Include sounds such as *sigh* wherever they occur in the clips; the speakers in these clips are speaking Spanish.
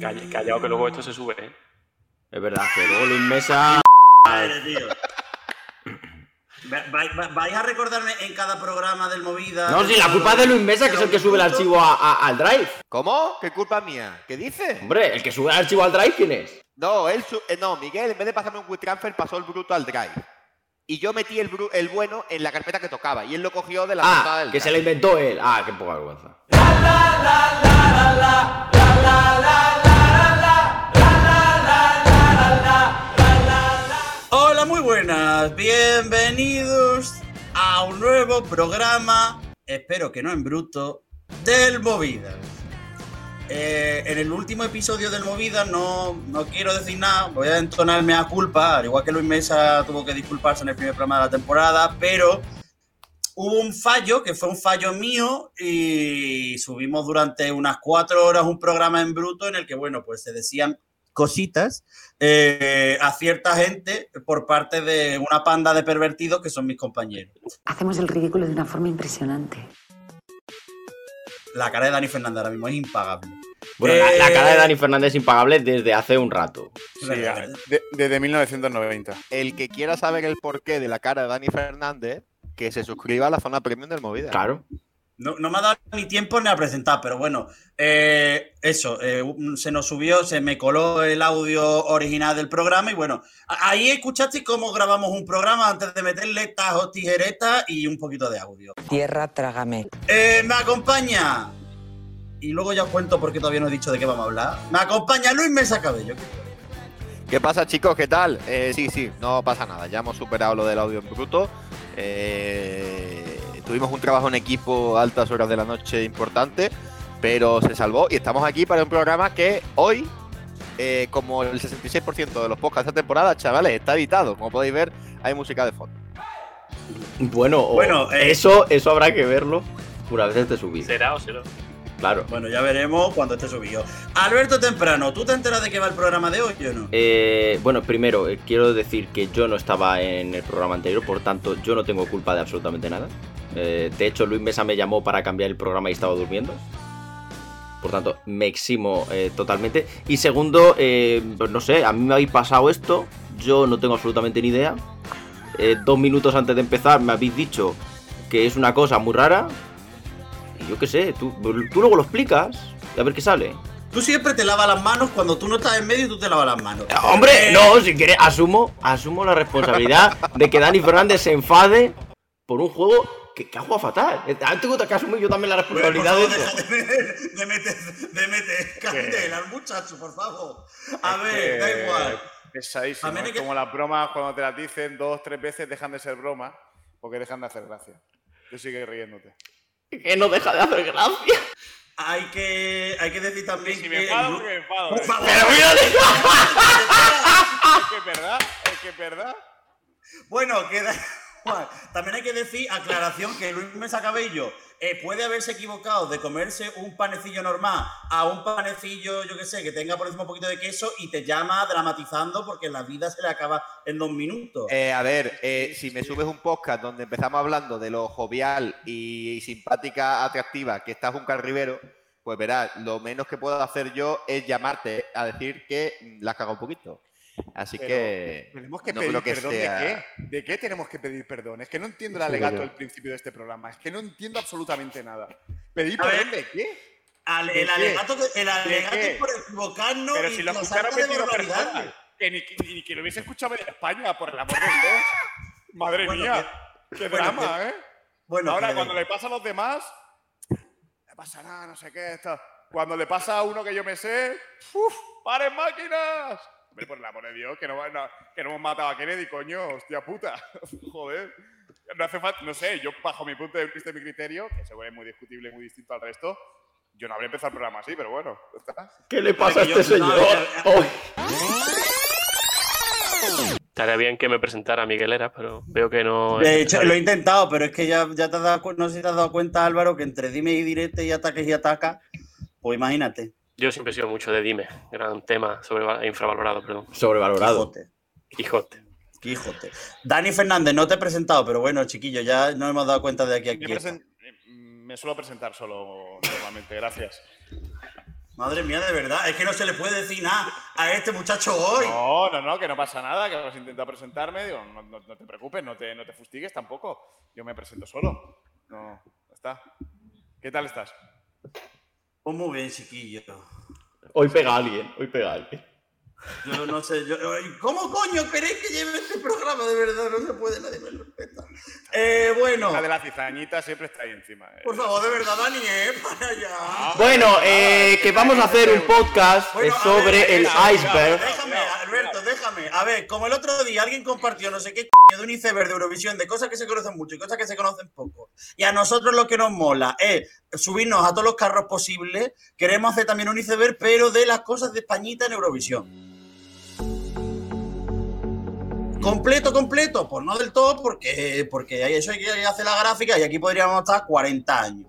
Calla- Callado que luego esto se sube, ¿eh? Es verdad, que luego Luis Mesa. Madre, tío. Va- va- va- ¿Vais a recordarme en cada programa del Movida? No, si la culpa es de Luis Mesa, que es el que sube el archivo a- a- al Drive. ¿Cómo? ¿Qué culpa mía? ¿Qué dice? Hombre, el que sube el archivo al Drive, ¿quién es? No, él su- eh, no, Miguel, en vez de pasarme un WeTransfer, pasó el bruto al drive. Y yo metí el, bueno en la carpeta que tocaba. Y él lo cogió de la Ah, del que se lo inventó él. Ah, qué poca vergüenza. Hola, muy buenas. Bienvenidos a un nuevo programa, espero que no en bruto, del Movida. Eh, en el último episodio del Movida no, no quiero decir nada, voy a entonarme a culpa, al igual que Luis Mesa tuvo que disculparse en el primer programa de la temporada, pero hubo un fallo, que fue un fallo mío, y subimos durante unas cuatro horas un programa en bruto en el que, bueno, pues se decían cositas eh, a cierta gente por parte de una panda de pervertidos que son mis compañeros. Hacemos el ridículo de una forma impresionante. La cara de Dani Fernández ahora mismo es impagable. Bueno, la, la Eh, cara de Dani Fernández es impagable desde hace un rato. Sí, de- desde 1990. El que quiera saber el porqué de la cara de Dani Fernández, que se suscriba a la zona premium del Movida. Claro. No, no me ha dado ni tiempo ni a presentar, pero bueno, eh, eso, eh, se nos subió, se me coló el audio original del programa y bueno, ahí escuchaste cómo grabamos un programa antes de meterle tajos, tijeretas y un poquito de audio. Tierra, trágame. Eh, me acompaña, y luego ya os cuento porque todavía no he dicho de qué vamos a hablar, me acompaña Luis Mesa Cabello. ¿Qué pasa, chicos? ¿Qué tal? Eh, sí, sí, no pasa nada. Ya hemos superado lo del audio en bruto. Eh, tuvimos un trabajo en equipo a altas horas de la noche importante, pero se salvó y estamos aquí para un programa que hoy, eh, como el 66% de los podcasts de esta temporada, chavales, está editado. Como podéis ver, hay música de fondo. Bueno, Bueno, eh, eso, eso habrá que verlo una vez esté subido. ¿Será o será? Claro. Bueno, ya veremos cuando esté subido. Alberto Temprano, ¿tú te enteras de qué va el programa de hoy o no? Eh, bueno, primero, eh, quiero decir que yo no estaba en el programa anterior, por tanto, yo no tengo culpa de absolutamente nada. Eh, de hecho, Luis Mesa me llamó para cambiar el programa y estaba durmiendo. Por tanto, me eximo eh, totalmente. Y segundo, pues no sé, a mí me habéis pasado esto, yo no tengo absolutamente ni idea. Dos minutos antes de empezar me habéis dicho que es una cosa muy rara. Y yo qué sé, tú, tú luego lo explicas y a ver qué sale. Tú siempre te lavas las manos cuando tú no estás en medio y tú te lavas las manos. Hombre, Eh, no, si quieres, asumo, asumo la responsabilidad de que Dani Fernández se enfade por un juego que, que ha jugado fatal. Tengo que asumir yo también la Bueno, por responsabilidad de favor, eso. deja de, de meter, de meter candela al muchacho, por favor. A Es ver, que da igual. Pesadísimo. Es que- como las bromas cuando te las dicen dos, tres veces dejan de ser bromas porque dejan de hacer gracia. Tú sigues riéndote. Que no deja de hacer gracia. Hay que, hay que decir también Si que. me enfado, porque me enfado. Por ¿eh? favor. Pero mírale. *laughs* Es que es verdad, es que es verdad. Bueno, queda. *laughs* También hay que decir, aclaración, que Luis Mesa Cabello eh, puede haberse equivocado de comerse un panecillo normal a un panecillo, yo qué sé, que tenga por encima un poquito de queso y te llama dramatizando porque la vida se le acaba en dos minutos. Eh, a ver, eh, si me subes un podcast donde empezamos hablando de lo jovial y simpática, atractiva que está Juncal Rivero, pues verás, lo menos que puedo hacer yo es llamarte a decir que la has cagado un poquito. Así Pero que. Tenemos que no pedir que perdón sea- de qué. ¿De qué tenemos que pedir perdón? Es que no entiendo el alegato del principio de este programa. Es que no entiendo absolutamente nada. ¿Pedir perdón de qué? Al- ¿de el qué? alegato, que- el alegato qué? es por equivocarnos Pero y si lo escucharon sarta de 22 barbaridades. personas. Que ni, ni- ni que lo hubiese escuchado en España, por el amor de Dios. *laughs* Madre Bueno, mía. Qué bueno, drama, ¿eh? Bueno, Ahora, que- cuando le pasa a los demás, le pasa nada, no sé qué. Esto. Cuando le pasa a uno que yo me sé, ¡uf! ¡Paren máquinas! Hombre, por el amor de Dios, que no, no- que no hemos matado a Kennedy, coño, hostia puta. *laughs* Joder. No hace falta, no sé, yo bajo mi punto de vista y mi criterio, que seguro es muy discutible y muy distinto al resto, yo no habría empezado el programa así, pero bueno. ¿Qué le pasa a este señor? a. Estaría bien que me presentara Miguel Era, pero veo que no. De hecho, lo he intentado, pero es que ya, ya te has dado, no sé si te has dado cuenta, Álvaro, que entre dime y directo y ataques y ataca, pues imagínate. Yo siempre he sido mucho de Dime, gran tema sobre infravalorado, perdón. Sobrevalorado. Quijote. Quijote. Quijote. Dani Fernández, no te he presentado, pero bueno, chiquillo, ya nos hemos dado cuenta de aquí a Me, aquí. me suelo presentar solo normalmente, gracias. Madre mía, de verdad, es que no se le puede decir nada a este muchacho hoy. No, no, no, que no pasa nada, que has intentado presentarme. Digo, no, no- no te preocupes, no te, no te fustigues tampoco. Yo me presento solo. No, está. ¿Qué tal estás? Pues muy bien, chiquillo. Hoy pega a alguien, hoy pega a alguien. Yo no sé, yo, ¿cómo coño queréis que lleve este programa? De verdad, no se puede, nadie me lo respeta. Eh, bueno, La de la cizañita siempre está ahí encima. eh. por favor, de verdad, Dani, eh, *laughs* para allá. Bueno, eh, que vamos a hacer un podcast Bueno, sobre ver, el iceberg. Déjame, Alberto, déjame. A ver, como el otro día alguien compartió no sé qué de un iceberg de Eurovisión, de cosas que se conocen mucho y cosas que se conocen poco. Y a nosotros lo que nos mola es subirnos a todos los carros posibles. Queremos hacer también un iceberg, pero de las cosas de Españita en Eurovisión. Completo, completo, pues no del todo, porque, porque ahí eso hay que hacer la gráfica y aquí podríamos estar 40 años.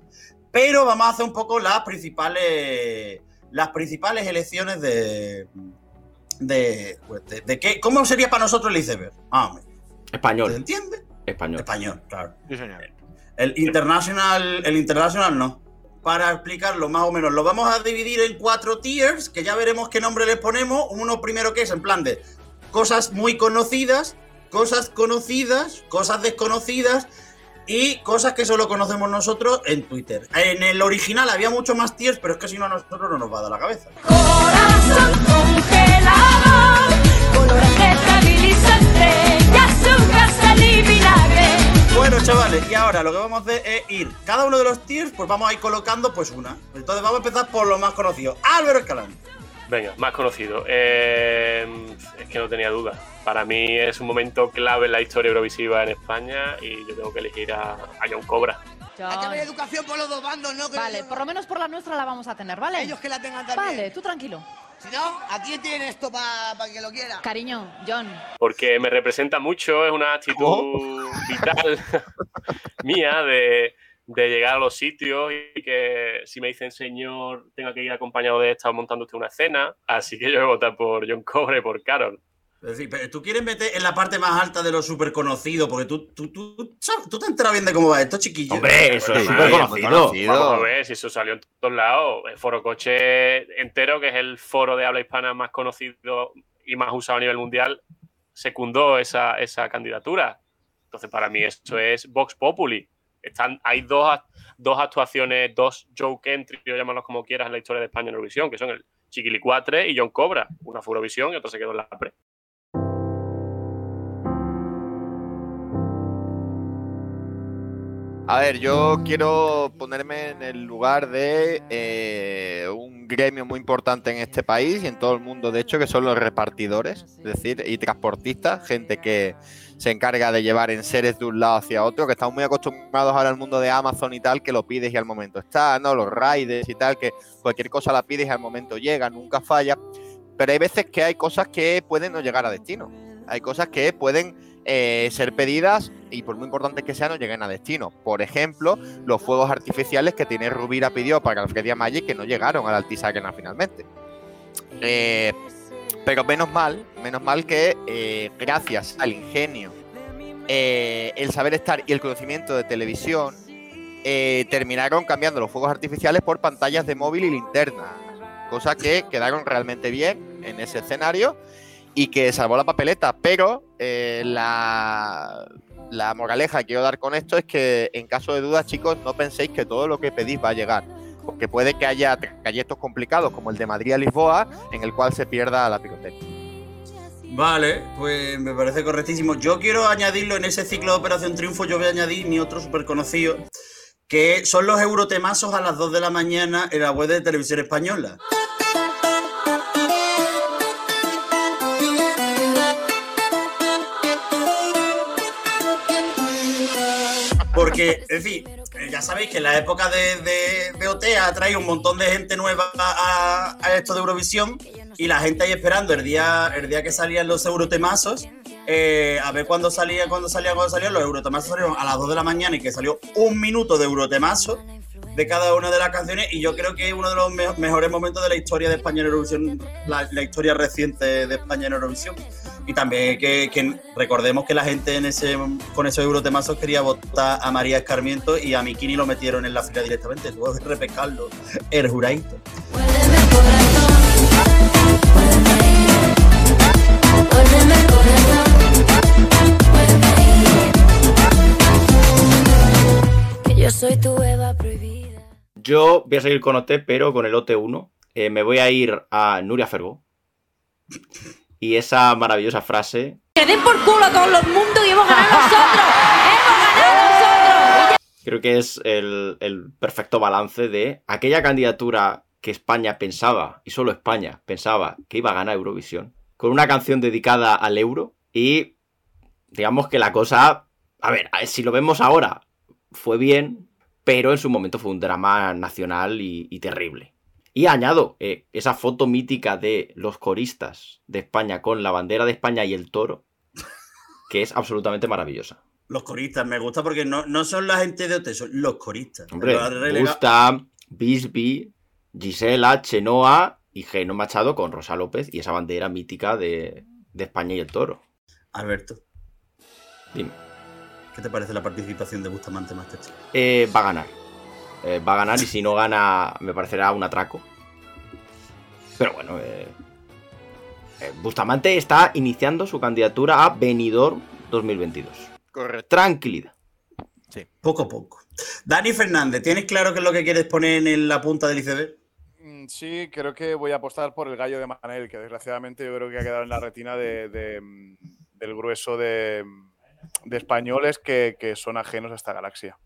Pero vamos a hacer un poco las principales, las principales elecciones de, de, pues, de, de qué, ¿Cómo sería para nosotros el iceberg? Ah, hombre, ¿se Español, entiende? español. Español, claro. Sí, señor. El international, el international no. Para explicarlo más o menos, lo vamos a dividir en cuatro tiers, que ya veremos qué nombre les ponemos. Uno primero que es en plan de cosas muy conocidas, cosas conocidas, cosas desconocidas y cosas que solo conocemos nosotros en Twitter. En el original había mucho más tiers, pero es que si no a nosotros no nos va a dar la cabeza. Corazón congelado, vinagre. Bueno, chavales, y ahora lo que vamos a hacer es ir. Cada uno de los tiers, pues vamos a ir colocando pues una. Entonces vamos a empezar por lo más conocido. Álvaro Escalante. Venga, más conocido. Eh, es que no tenía duda. Para mí es un momento clave en la historia eurovisiva en España y yo tengo que elegir a, a John Cobra. Hay que haber educación por los dos bandos, ¿no? Que Vale, por lo menos por la nuestra la vamos a tener, ¿vale? ellos que la tengan también. Vale, tú tranquilo. Si no, ¿a quién tiene esto para que lo quiera? Cariño, John. Porque me representa mucho, es una actitud vital *laughs* mía de, de llegar a los sitios y que si me dicen señor tenga que ir acompañado de estar montando usted una cena. Así que yo voy a votar por John Cobra y por Carol. Es decir, pero tú quieres meter en la parte más alta de lo súper conocido, porque tú, tú, tú, tú, te enteras bien de cómo va esto, chiquillo. Hombre, eso es súper muy conocido. conocido. Vamos a ver si eso salió en todos lados. El Foro Coche entero, que es el foro de habla hispana más conocido y más usado a nivel mundial, secundó esa, esa candidatura. Entonces, para mí, eso es Vox Populi. Están, hay dos, dos actuaciones, dos joke entry, o llámalos como quieras, en la historia de España en Eurovisión, que son el Chiquilicuatre y John Cobra. Una fue Eurovisión y otra se quedó en la pre. A ver, yo quiero ponerme en el lugar de eh, un gremio muy importante en este país y en todo el mundo, de hecho, que son los repartidores, es decir, y transportistas, gente que se encarga de llevar enseres de un lado hacia otro, que estamos muy acostumbrados ahora al mundo de Amazon y tal, que lo pides y al momento está, ¿no? Los riders y tal, que cualquier cosa la pides y al momento llega, nunca falla. Pero hay veces que hay cosas que pueden no llegar a destino. Hay cosas que pueden eh, ser pedidas y por muy importante que sean no lleguen a destino. Por ejemplo, los fuegos artificiales que tiene Rubira pidió para Alfredia Magic que no llegaron al Altisarena finalmente. Eh, pero menos mal, menos mal que eh, gracias al ingenio, el saber estar y el conocimiento de televisión, terminaron cambiando los fuegos artificiales por pantallas de móvil y linterna. Cosa que quedaron realmente bien en ese escenario y que salvó la papeleta. Pero eh, la, moraleja que quiero dar con esto es que en caso de dudas, chicos, no penséis que todo lo que pedís va a llegar. Porque puede que haya trayectos complicados como el de Madrid a Lisboa, en el cual se pierda la pirotecnia. Vale, pues me parece correctísimo. Yo quiero añadirlo en ese ciclo de Operación Triunfo, yo voy a añadir mi otro súper conocido, que son los eurotemazos a las 2 de la mañana en la web de Televisión Española. En fin, eh, ya sabéis que en la época de, de, de OT ha traído un montón de gente nueva a, esto de Eurovisión y la gente ahí esperando el día, el día que salían los eurotemazos. eh, a ver cuándo salía, cuándo salía, cuándo salían. Los eurotemazos salieron a las 2 de la mañana y que salió un minuto de eurotemazo de cada una de las canciones. Y yo creo que es uno de los me- mejores momentos de la historia de España en Eurovisión, la historia reciente de España en Eurovisión. Y también que, recordemos que la gente en ese, con esos eurotemazos quería votar a María Escarmiento y a Mikini lo metieron en la fila directamente. Tuvo que repescarlo el juradito. Yo voy a seguir con OT, pero con el OT1. Eh, me voy a ir a Nuria Fergo. Y esa maravillosa frase, Que den por culo a todos los mundos y hemos ganado nosotros. ¡Hemos ganado nosotros! creo que es el, el perfecto balance de aquella candidatura que España pensaba, y solo España pensaba que iba a ganar Eurovisión, con una canción dedicada al euro y digamos que la cosa, a ver, si lo vemos ahora, fue bien, pero en su momento fue un drama nacional y, y terrible. Y añado eh, esa foto mítica de los coristas de España con la bandera de España y el toro, que es absolutamente maravillosa. Los coristas, me gusta porque no, no son la gente de OT, son los coristas. Hombre, Gusta, Bisby, Gisela, Chenoa y Geno Machado con Rosa López y esa bandera mítica de, de España y el toro. Alberto, Dime. ¿qué te parece la participación de Bustamante Masterchef? Eh, va a ganar. Eh, va a ganar y si no gana me parecerá un atraco. Pero bueno, eh, eh, Bustamante está iniciando su candidatura a Benidorm 2022. Correcto. Tranquilidad. Poco a poco. Dani Fernández, ¿tienes claro qué es lo que quieres poner en la punta del iceberg? Mm, Sí, creo que voy a apostar por el gallo de Manel, que desgraciadamente yo creo que ha quedado en la retina de- de, mm, del grueso de, de españoles que, que son ajenos a esta galaxia.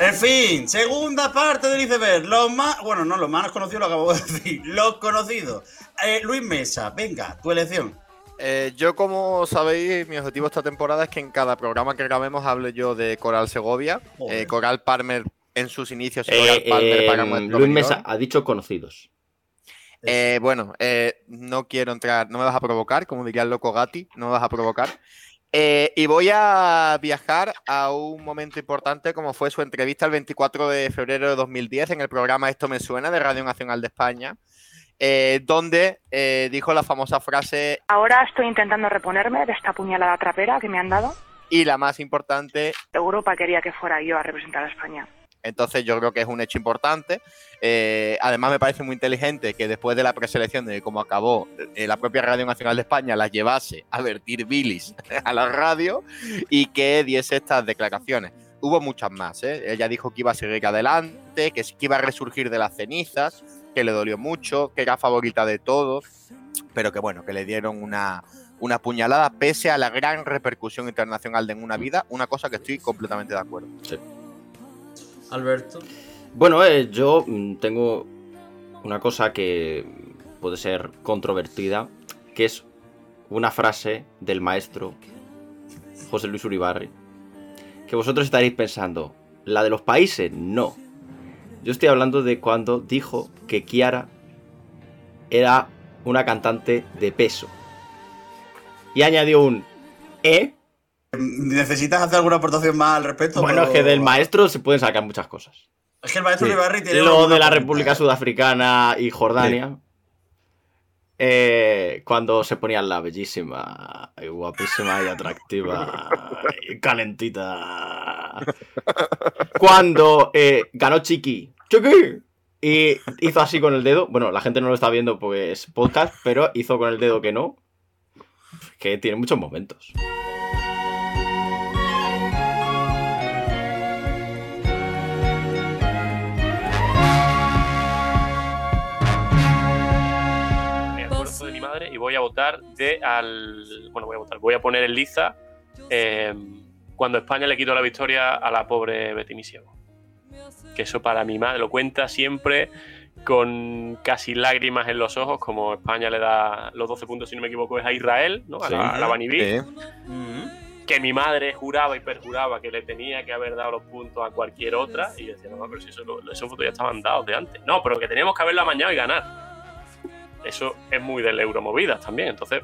En fin, segunda parte del iceberg. Los más, bueno, no, los más conocidos lo acabo de *laughs* decir. Los conocidos. Eh, Luis Mesa, venga, tu elección. Eh, yo, como sabéis, mi objetivo esta temporada es que en cada programa que grabemos hable yo de Coral Segovia, eh, Coral Palmer en sus inicios y Eh, Coral Palmer para eh, nuestro Luis. Mesa ha dicho conocidos. Eh, bueno, eh, no quiero entrar, no me vas a provocar, como diría el loco Gatti, no me vas a provocar. *laughs* Eh, y voy a viajar a un momento importante como fue su entrevista el 24 de febrero de 2010 en el programa Esto me suena de Radio Nacional de España, eh, donde eh, dijo la famosa frase Ahora estoy intentando reponerme de esta puñalada trapera que me han dado. y la más importante, Europa quería que fuera yo a representar a España. Entonces yo creo que es un hecho importante. Eh, además me parece muy inteligente que después de la preselección de cómo acabó eh, la propia Radio Nacional de España la llevase a vertir bilis *laughs* a la radio y que diese estas declaraciones. Hubo muchas más, ¿eh? Ella dijo que iba a seguir adelante, que sí iba a resurgir de las cenizas, que le dolió mucho, que era favorita de todos, pero que bueno, que le dieron una, una puñalada pese a la gran repercusión internacional de en una vida, una cosa que estoy completamente de acuerdo. Alberto. Bueno, eh, yo mm, tengo una cosa que puede ser controvertida, que es una frase del maestro José Luis Uribarri, que vosotros estaréis pensando, la de los países, no. Yo estoy hablando de cuando dijo que Kiara era una cantante de peso. Y añadió un ¿eh? ¿Necesitas hacer alguna aportación más al respecto? Bueno, es que del maestro se pueden sacar muchas cosas. Es que el maestro Sí. Uribarri tiene Lo de la. República Sudafricana y Jordania. eh, cuando se ponían la bellísima, y guapísima y atractiva *laughs* y calentita. Cuando eh, ganó Chiqui. ¡Chiqui! Y hizo así con el dedo. Bueno, la gente no lo está viendo porque es podcast, pero hizo con el dedo que no. Que tiene muchos momentos. Voy a votar de al. Bueno, voy a votar, voy a poner en liza eh, cuando España le quitó la victoria a la pobre Betty Misiego. Que eso para mi madre lo cuenta siempre con casi lágrimas en los ojos, como España le da los 12 puntos, si no me equivoco, es a Israel, ¿no? A Sí. la, a la Bani Bik, Sí. Mm. que mi madre juraba y perjuraba que le tenía que haber dado los puntos a cualquier otra, y yo decía, no, pero si eso, esos votos ya estaban dados de antes. No, pero que teníamos que haberlo amañado y ganar. Eso es muy del Euromovidas también, entonces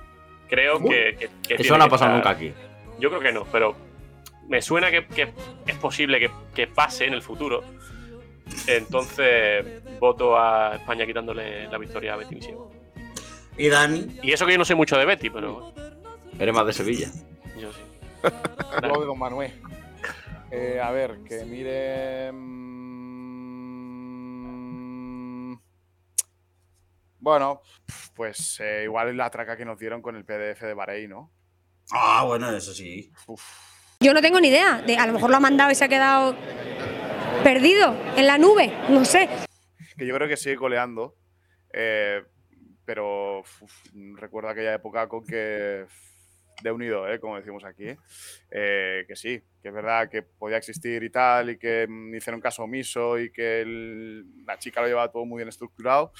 creo que, que- que Eso no ha pasado estar- nunca aquí. Yo creo que no, pero me suena que, que es posible que, que pase en el futuro. Entonces voto a España quitándole la victoria a Betty Misiego. Y Dani. Y eso que yo no sé mucho de Betty, pero Eres más de Sevilla. yo sí. *laughs* Yo voy con Manuel. Eh, a ver, que mire. Bueno, pues eh, igual es la traca que nos dieron con el PDF de Bahrein, ¿no? Ah, bueno, eso sí. Uf. Yo no tengo ni idea. De, a lo mejor lo ha mandado y se ha quedado perdido en la nube. No sé. Que yo creo que sigue coleando. eh, pero uf, recuerdo aquella época con que de unido, ¿eh? como decimos aquí, eh, que sí, que es verdad que podía existir y tal, y que mm, hicieron caso omiso y que el- la chica lo llevaba todo muy bien estructurado.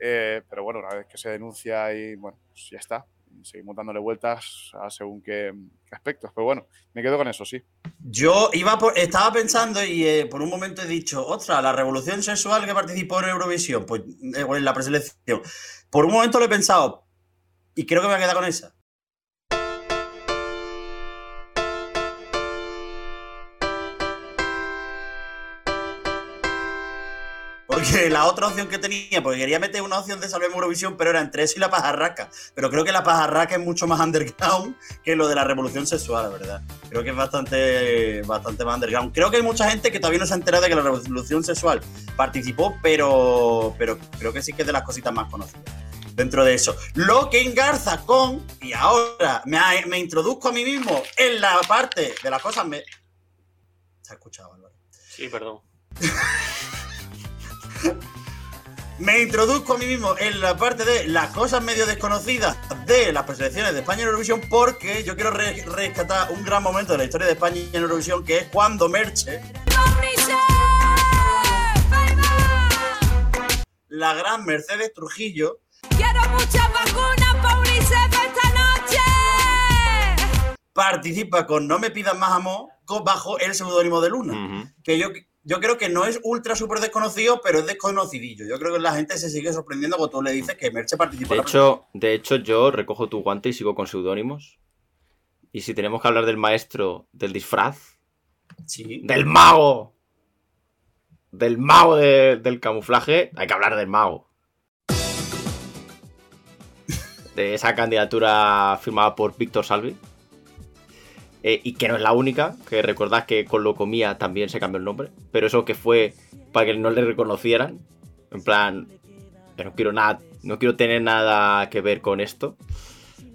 Eh, pero bueno, una vez que se denuncia y bueno, pues ya está. Seguimos dándole vueltas a según qué, aspectos. Pero bueno, me quedo con eso, sí. Yo iba por- estaba pensando y eh, por un momento he dicho, ostras, la revolución sexual que participó en Eurovisión, pues eh, en la preselección. Por un momento lo he pensado y creo que me voy a quedar con esa. Porque la otra opción que tenía, porque quería meter una opción de Salvemos Eurovisión, pero era entre eso y la pajarraca. Pero creo que la pajarraca es mucho más underground que lo de la revolución sexual, verdad. Creo que es bastante, bastante más underground. Creo que hay mucha gente que todavía no se ha enterado de que la revolución sexual participó, pero, pero creo que sí que es de las cositas más conocidas. Dentro de eso. Lo que engarza con, y ahora me, me introduzco a mí mismo en la parte de las cosas. Me... Se ha escuchado, Álvaro. Sí, perdón. *laughs* Me introduzco a mí mismo en la parte de las cosas medio desconocidas de las preselecciones de España en Eurovisión porque yo quiero re- rescatar un gran momento de la historia de España en Eurovisión que es cuando Merche, la gran Mercedes Trujillo, Quiero muchas vacunas para UNICEF esta noche. participa con No me pidas más amor bajo el seudónimo de Luna. Que yo, yo creo que no es ultra súper desconocido, pero es desconocidillo. Yo creo que la gente se sigue sorprendiendo cuando tú le dices que Merche participó De la hecho, de hecho, yo recojo tu guante y sigo con seudónimos. Y si tenemos que hablar del maestro del disfraz, Sí. del mago, del mago de- del camuflaje, hay que hablar del mago. De esa candidatura firmada por Víctor Salvi. Eh, y que no es la única, que recordad que con Locomía también se cambió el nombre. Pero eso que fue para que no le reconocieran. En plan, no quiero nada, no quiero tener nada que ver con esto.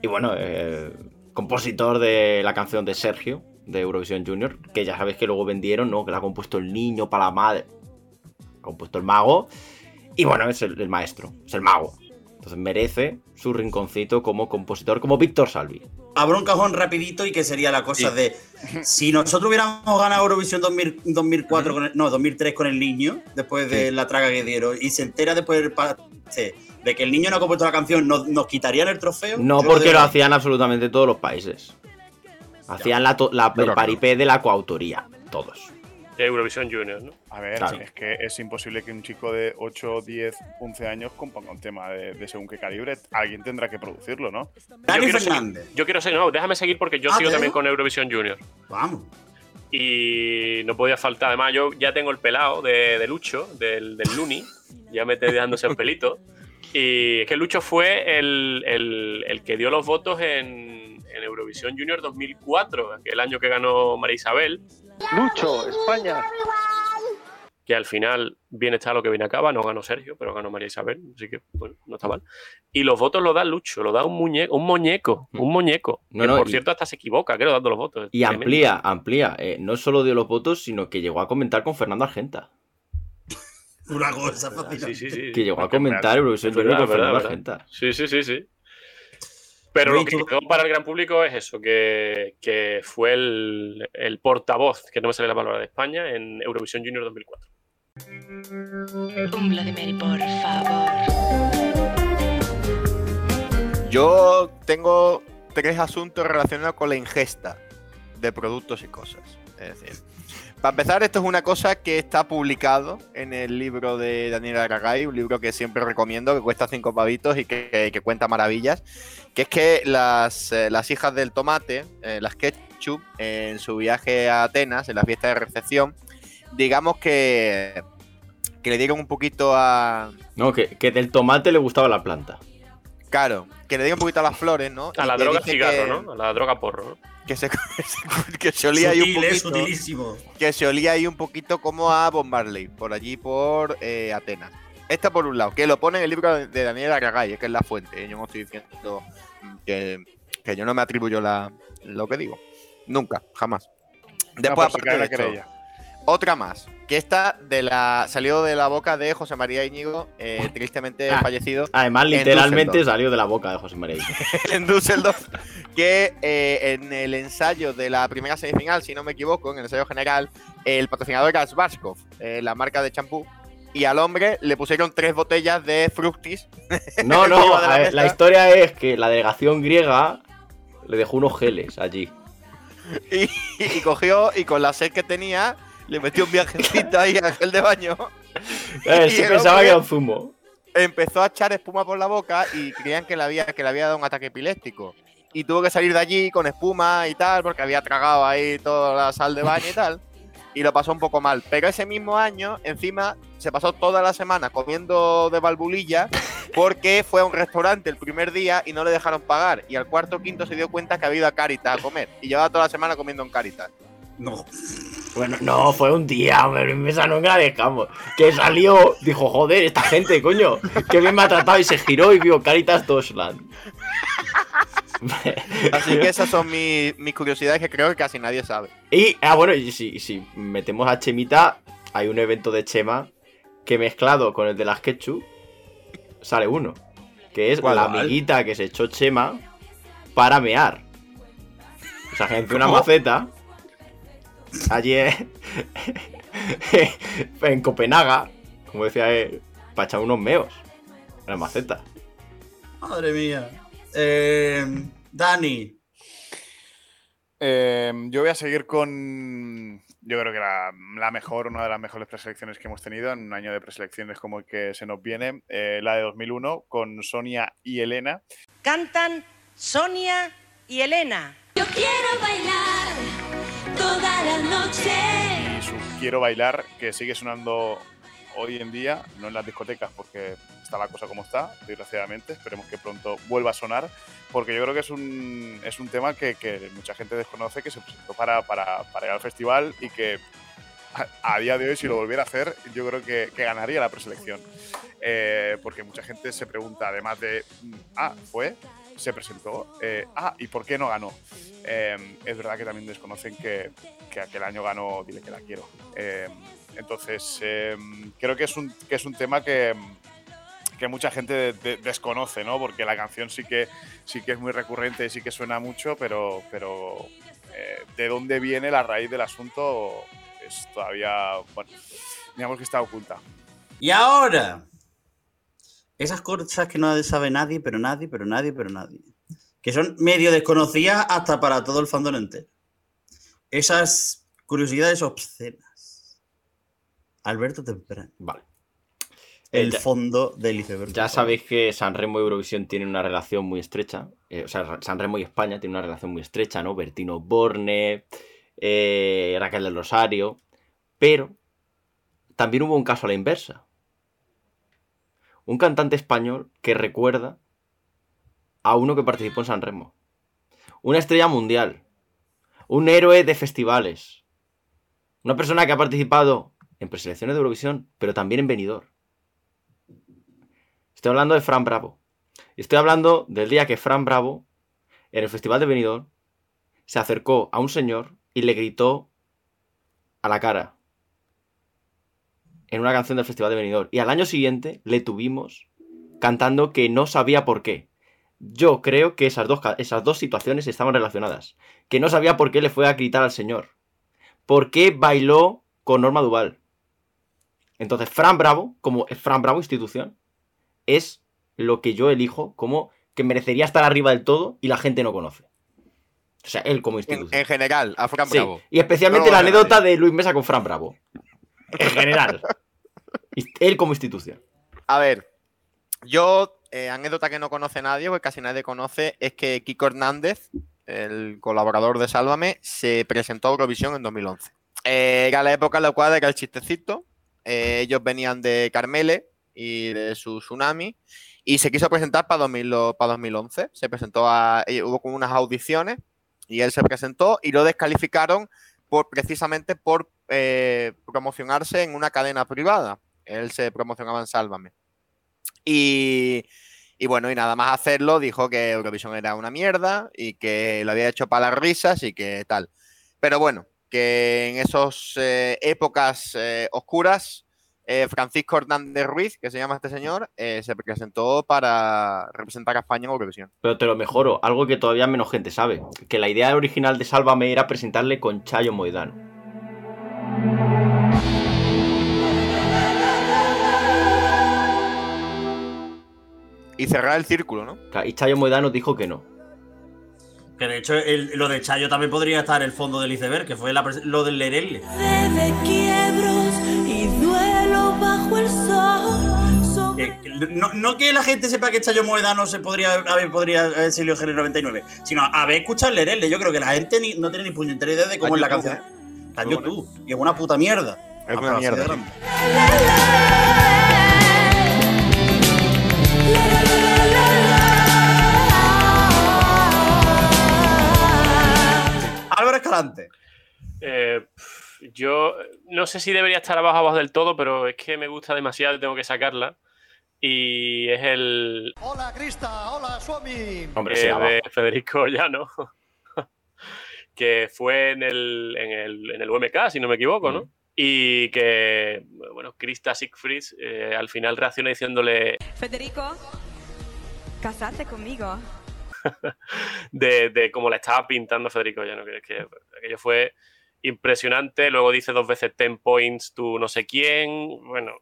Y bueno, eh, compositor de la canción de Sergio, de Eurovisión Junior, que ya sabéis que luego vendieron, ¿no? Que la ha compuesto el niño para la madre. Ha compuesto el mago. Y bueno, es el maestro, es el mago. Entonces merece su rinconcito como compositor, como Víctor Salvi. abro un cajón rapidito y que sería la cosa Sí. de si nosotros hubiéramos ganado Eurovisión 2000 2004 con el- no 2003 con el niño después de la traga que dieron y se entera después del pase de que el niño no ha compuesto la canción ¿nos, nos quitarían el trofeo No Yo porque lo hacían absolutamente todos los países. Hacían la, el paripé de la coautoría, todos. De Eurovisión Junior, ¿no? A ver, Claro. es que es imposible que un chico de 8, 10, 11 años componga un tema de, de según qué calibre. Alguien tendrá que producirlo, ¿no? Dani yo Fernández. Seguir, yo quiero seguir, no, déjame seguir porque yo Ah, sigo ¿te también con Eurovisión Junior. vamos Y no podía faltar. Además, yo ya tengo el pelado de, de Lucho, del, del Luni. Ya me estoy dejándose el pelito. Y es que Lucho fue el, el- el que dio los votos en, en Eurovisión Junior 2004, el año que ganó María Isabel. Lucho, España. Que al final bien está lo que viene acaba. No ganó Sergio, pero ganó María Isabel. Así que, bueno, no está mal. Y los votos los da Lucho, lo da un muñeco, un muñeco, un muñeco. No, que, no, por y- cierto, hasta se equivoca, creo, dando los votos. Y Tremendo. amplía, amplía. Eh, no solo dio los votos, sino que llegó a comentar con Fernando Argenta. una cosa fascinante. Sí, sí, sí. Que llegó a comentar Eurovisión es Junior verdad, con Fernando verdad, Argenta. Sí, sí, sí, sí. Pero lo que quedó para el gran público es eso, que, que fue el, el portavoz, que no me sale la palabra de España, en Eurovisión Junior 2004. Un Vladimir, por favor. Yo tengo tres asuntos relacionados con la ingesta de productos y cosas. Es decir, para empezar, esto es una cosa que está publicado en el libro de Daniel Aragay, un libro que siempre recomiendo, que cuesta cinco pavitos y que, que cuenta maravillas, que es que las, eh, las hijas del tomate, eh, las ketchup, en su viaje a Atenas, en la fiesta de recepción, digamos que, que le dieron un poquito a... No, que, que del tomate le gustaba la planta. Claro, que le dieron un poquito a las flores, ¿no? A Y la droga cigarro, que- ¿no? A la droga porro, ¿no? Que se, *laughs* que se olía ahí un Sutil, es poquito. sutilísimo. Que se olía ahí un poquito como a Bob Marley, por allí por eh, Atenas. Esta por un lado, que lo pone en el libro de Daniel Aragay, que es la fuente. Yo no estoy diciendo que, que yo no me atribuyo la, lo que digo. Nunca, jamás. No, Después, si aparte de la esto. Otra más, que esta de la, salió de la boca de José María Íñigo, eh, tristemente Ah, fallecido. Además, en literalmente salió de la boca de José María. *laughs* en Düsseldorf, que eh, en el ensayo de la primera semifinal, si no me equivoco, en el ensayo general, el patrocinador era Schwarzkopf, eh, la marca de champú, y al hombre le pusieron tres botellas de Fructis. No, *laughs* no, la ver, historia es que la delegación griega le dejó unos geles allí. *laughs* Y, y cogió y con la sed que tenía, le metió un viajecito ahí al gel de baño. Eh, *laughs* Y se el pensaba que era un zumo. Empezó a echar espuma por la boca y creían que le había, que le había dado un ataque epiléptico. Y tuvo que salir de allí con espuma y tal, porque había tragado ahí toda la sal de baño y tal. Y lo pasó un poco mal. Pero ese mismo año, encima, se pasó toda la semana comiendo de balbulilla porque fue a un restaurante el primer día y no le dejaron pagar. Y al cuarto o quinto se dio cuenta que había ido a Caritas a comer. Y llevaba toda la semana comiendo en Caritas. No. Bueno, no, fue un día, hombre, en mesa nunca la dejamos. Que salió, dijo, joder, esta gente, coño, que bien me ha tratado y se giró y vio Caritas Deutschland. *laughs* Así que esas son mis, mis curiosidades que creo que casi nadie sabe. Y, ah, bueno, y si, metemos a Chemita, hay un evento de Chema que mezclado con el de las Ketchup sale uno. Que es la amiguita que se echó Chema para mear. O sea, gente una maceta. Allí en, en Copenhaga, como decía él, para echar unos meos. En la maceta. Madre mía. Eh, Dani. Eh, yo voy a seguir con. Yo creo que la, la mejor, una de las mejores preselecciones que hemos tenido en un año de preselecciones como el que se nos viene, eh, la de 2001, con Sonia y Elena. Cantan Sonia y Elena. Yo quiero bailar y su Quiero bailar, que sigue sonando hoy en día, no en las discotecas porque está la cosa como está, desgraciadamente. Esperemos que pronto vuelva a sonar, porque yo creo que es un, es un tema que, mucha gente desconoce, que se presentó para, para, para ir al festival y que a, día de hoy, si lo volviera a hacer, yo creo que, que ganaría la preselección. Eh, porque mucha gente se pregunta, además de, mm, ah, fue, se presentó, eh, ah, ¿y por qué no ganó? Eh, es verdad que también desconocen que, que aquel año ganó Dile que la quiero. Eh, entonces, eh, creo que es un, que es un tema que, que mucha gente de- de- desconoce, ¿no? Porque la canción sí que, sí que es muy recurrente y sí que suena mucho, pero, pero eh, de dónde viene la raíz del asunto es todavía, bueno, digamos que está oculta. Y ahora, esas cosas que no sabe nadie, pero nadie, pero nadie, pero nadie. Que son medio desconocidas hasta para todo el fandom entero. Esas curiosidades obscenas. Alberto Temprano. Vale. El ya- fondo del iceberg. Ya sabéis que Sanremo y Eurovisión tienen una relación muy estrecha. eh, o sea, Sanremo y España tienen una relación muy estrecha, ¿no? Bertino Borne, eh, Raquel del Rosario. Pero también hubo un caso a la inversa. Un cantante español que recuerda a uno que participó en Sanremo. Una estrella mundial. Un héroe de festivales. Una persona que ha participado en preselecciones de Eurovisión, pero también en Benidorm. Estoy hablando de Fran Bravo. Estoy hablando del día que Fran Bravo, en el Festival de Benidorm, se acercó a un señor y le gritó a la cara. En una canción del Festival de Benidorm. Y al año siguiente le tuvimos cantando que no sabía por qué. Yo creo que esas dos, esas dos situaciones estaban relacionadas. Que no sabía por qué le fue a gritar al señor. ¿Por qué bailó con Norma Duval? Entonces, Fran Bravo, como Fran Bravo institución, es lo que yo elijo como que merecería estar arriba del todo y la gente no conoce. O sea, él como institución. en general, a Fran Sí, Bravo. y especialmente No la anécdota de Luis Mesa con Fran Bravo. En general. Él como institución. A ver, yo, eh, anécdota que no conoce nadie, porque casi nadie conoce, es que Kiko Hernández, el colaborador de Sálvame, se presentó a Eurovisión en 2011. Eh, era la época en la cual era el chistecito. eh, ellos venían de Carmele y de su tsunami. Y se quiso presentar para 2011. Se presentó a. hubo como unas audiciones y él se presentó y lo descalificaron por, precisamente por eh, promocionarse en una cadena privada. Él se promocionaba en Sálvame. Y, bueno, y nada más hacerlo, dijo que Eurovisión era una mierda y que lo había hecho para las risas y que tal. Pero bueno, que en esas épocas eh, oscuras, eh, Francisco Hernández Ruiz, que se llama este señor, eh, se presentó para representar a España en Eurovisión. Pero te lo mejoro, algo que todavía menos gente sabe, que la idea original de Sálvame era presentarle con Chayo Moedano. Y cerrar el círculo, ¿no? Y Chayo Moedano dijo que no. Que de hecho el- lo de Chayo también podría estar en el fondo del iceberg, que fue la lo del Lerelle. de quiebros y duelo bajo el sol. Que- que No, no que la gente sepa que Chayo Moedano se podría haber podría haber sido el 99, sino haber escuchado el Lerelle. Yo creo que la gente ni- no tiene ni puñetera idea de cómo es la YouTube, canción. Está en YouTube. Y es una puta mierda. Es una mierda, Escalante. Eh, yo no sé si debería estar abajo abajo del todo, pero es que me gusta demasiado y tengo que sacarla. Y es el Hola, Crista. Hola, Suomi. Hombre, eh, sí, de Federico Llano, *laughs* que fue en el, en, el, en el UMK, si no me equivoco, ¿no? Y que, bueno, Krista Siegfried eh, al final reacciona diciéndole Federico, casate conmigo. De, de cómo la estaba pintando Federico Llano, que, que aquello fue impresionante. Luego dice dos veces 10 points, tú no sé quién. Bueno,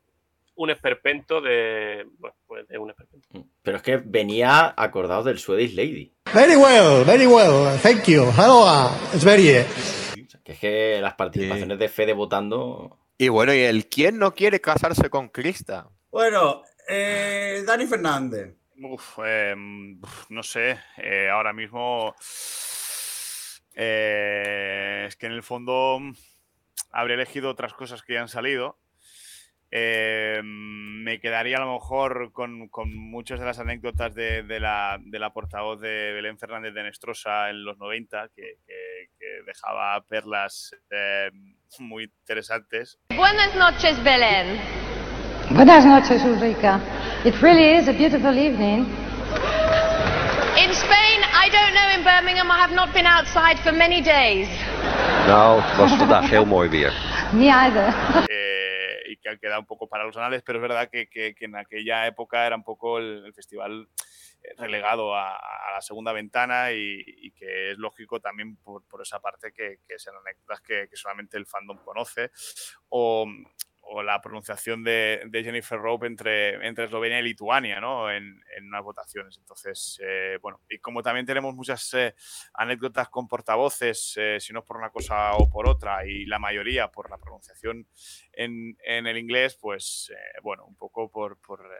un esperpento de. Bueno, pues de un esperpento. Pero es que venía acordado del Swedish Lady. Very well, very well. Thank you. Hello, uh, it's very. Que es que las participaciones de Fede votando. Y bueno, ¿y el quién no quiere casarse con Krista? Bueno, eh, Dani Fernández. Uf, no sé, eh, ahora mismo eh, es que en el fondo habría elegido otras cosas que ya han salido. Eh, me quedaría a lo mejor con, con muchas de las anécdotas de, de la, de la portavoz de Belén Fernández de Nestrosa en los 90, que, que- dejaba perlas muy interesantes. Buenas noches, Belén. Buenas noches, Ulrika. It really is a beautiful evening. In Spain, I don't know in Birmingham. I have not been outside for many days. Nou, het was vandaag heel mooi weer. Me *laughs* either. *laughs* eh, y que han quedado un poco para los anales, pero es verdad que, que- que en aquella época era un poco el, el festival eh, relegado a, a la segunda ventana y, y que es lógico también por, por esa parte que, que sean anécdotas que, que solamente el fandom conoce o, o la pronunciación de, Jennifer Rope entre, entre Eslovenia y Lituania ¿no? en, unas votaciones. Entonces, eh, bueno, y como también tenemos muchas eh, anécdotas con portavoces, eh, si no por una cosa o por otra, y la mayoría por la pronunciación en, el inglés, pues eh, bueno, un poco por, eh,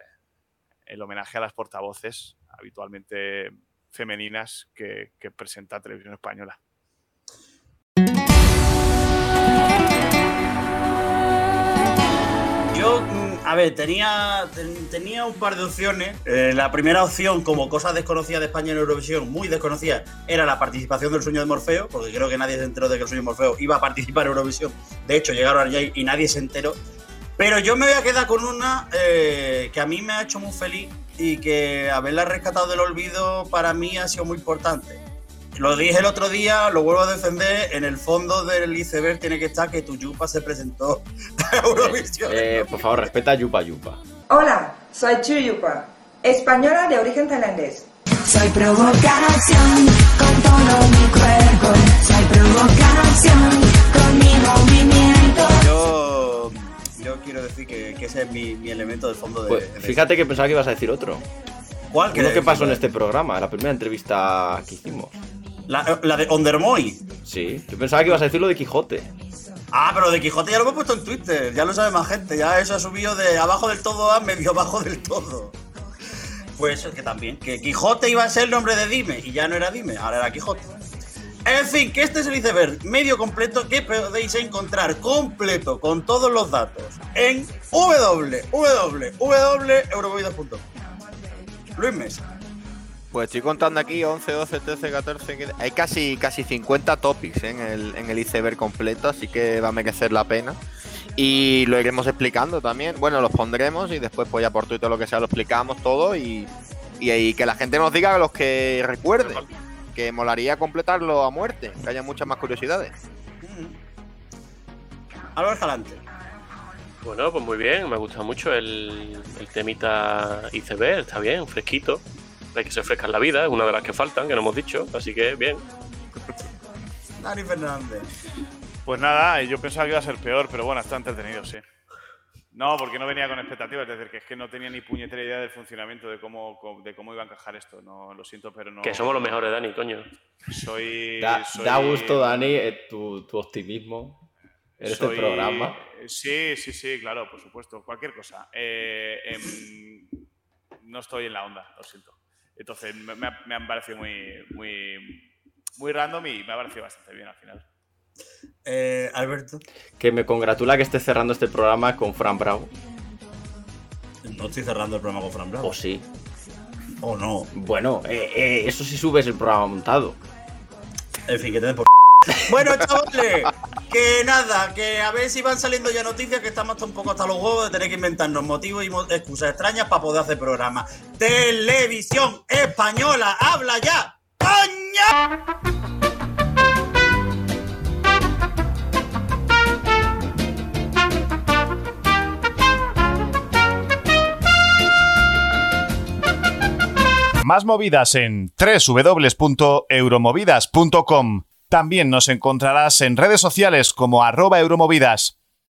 el homenaje a las portavoces habitualmente femeninas que presenta Televisión Española. Yo, mm, a ver, tenía, ten- tenía un par de opciones. Eh, la primera opción, como cosa desconocida de España en Eurovisión, muy desconocida, era la participación del sueño de Morfeo, porque creo que nadie se enteró de que el sueño de Morfeo iba a participar en Eurovisión. De hecho, llegaron allí y nadie se enteró. Pero yo me voy a quedar con una eh, que a mí me ha hecho muy feliz y que haberla rescatado del olvido para mí ha sido muy importante. Lo dije el otro día, lo vuelvo a defender. En el fondo del iceberg tiene que estar que tu Yupa se presentó *laughs* a Eurovisión. Eh, por favor, respeta a Yupa Yupa. Hola, soy Chuyupa, española de origen tailandés. Soy provocación con todo mi cuerpo. Soy provocación con mi movimiento. Yo, yo quiero decir que, que ese es mi, mi elemento del fondo de. Pues, de- fíjate que pensaba que ibas a decir otro. ¿Cuál Uno que pasó en este programa, la primera entrevista que hicimos. La, la de Ondermoy. Sí, yo pensaba que ibas a decir lo de Quijote. Ah, pero de Quijote ya lo hemos puesto en Twitter, ya lo sabe más gente, ya eso ha subido de abajo del todo a medio abajo del todo. Pues es que también, que Quijote iba a ser el nombre de Dime y ya no era Dime, ahora era Quijote. En fin, que este es el iceberg medio completo que podéis encontrar completo con todos los datos en www.euromovidas.com. Luis Mesa. Pues estoy contando aquí 11, 12, 13, 14. que- Hay casi, casi 50 topics ¿eh? en, el, en el iceberg completo, así que va a merecer la pena. Y lo iremos explicando también. Bueno, los pondremos y después, pues ya por Twitter lo que sea, lo explicamos todo y, y, y que la gente nos diga los que recuerden. Que molaría completarlo a muerte, que haya muchas más curiosidades. Álvaro Escalante. Bueno, pues muy bien, me gusta mucho el, el temita ICB, está bien, fresquito. Hay que ser fresca en la vida, es una de las que faltan, que no hemos dicho, así que bien. *laughs* Dani Fernández. Pues nada, yo pensaba que iba a ser peor, pero bueno, está entretenido, sí. No, porque no venía con expectativas, es decir, que es que no tenía ni puñetera idea del funcionamiento de cómo, de cómo iba a encajar esto. No, lo siento, pero no. Que somos los mejores, Dani, coño. Soy. Da, soy- da gusto, Dani, eh, tu, tu optimismo en este soy- programa. Sí, sí, sí, claro, por supuesto. Cualquier cosa. Eh, em, no estoy en la onda, lo siento. Entonces, me, me ha- me han parecido muy, muy, muy random y me ha parecido bastante bien al final. Eh, Alberto. Que me congratula que estés cerrando este programa con Fran Bravo. No estoy cerrando el programa con Fran Bravo. ¿O sí? ¿O no? Bueno, eh, eh, eso sí subes el programa montado. En fin, que te den por. *laughs* Bueno, chavales, que nada, que a ver si van saliendo ya noticias que estamos un poco hasta los huevos de tener que inventarnos motivos y excusas extrañas para poder hacer programas. Televisión española, habla ya. ¡Coño! Más movidas en www.euromovidas.com. También nos encontrarás en redes sociales como arroba euromovidas.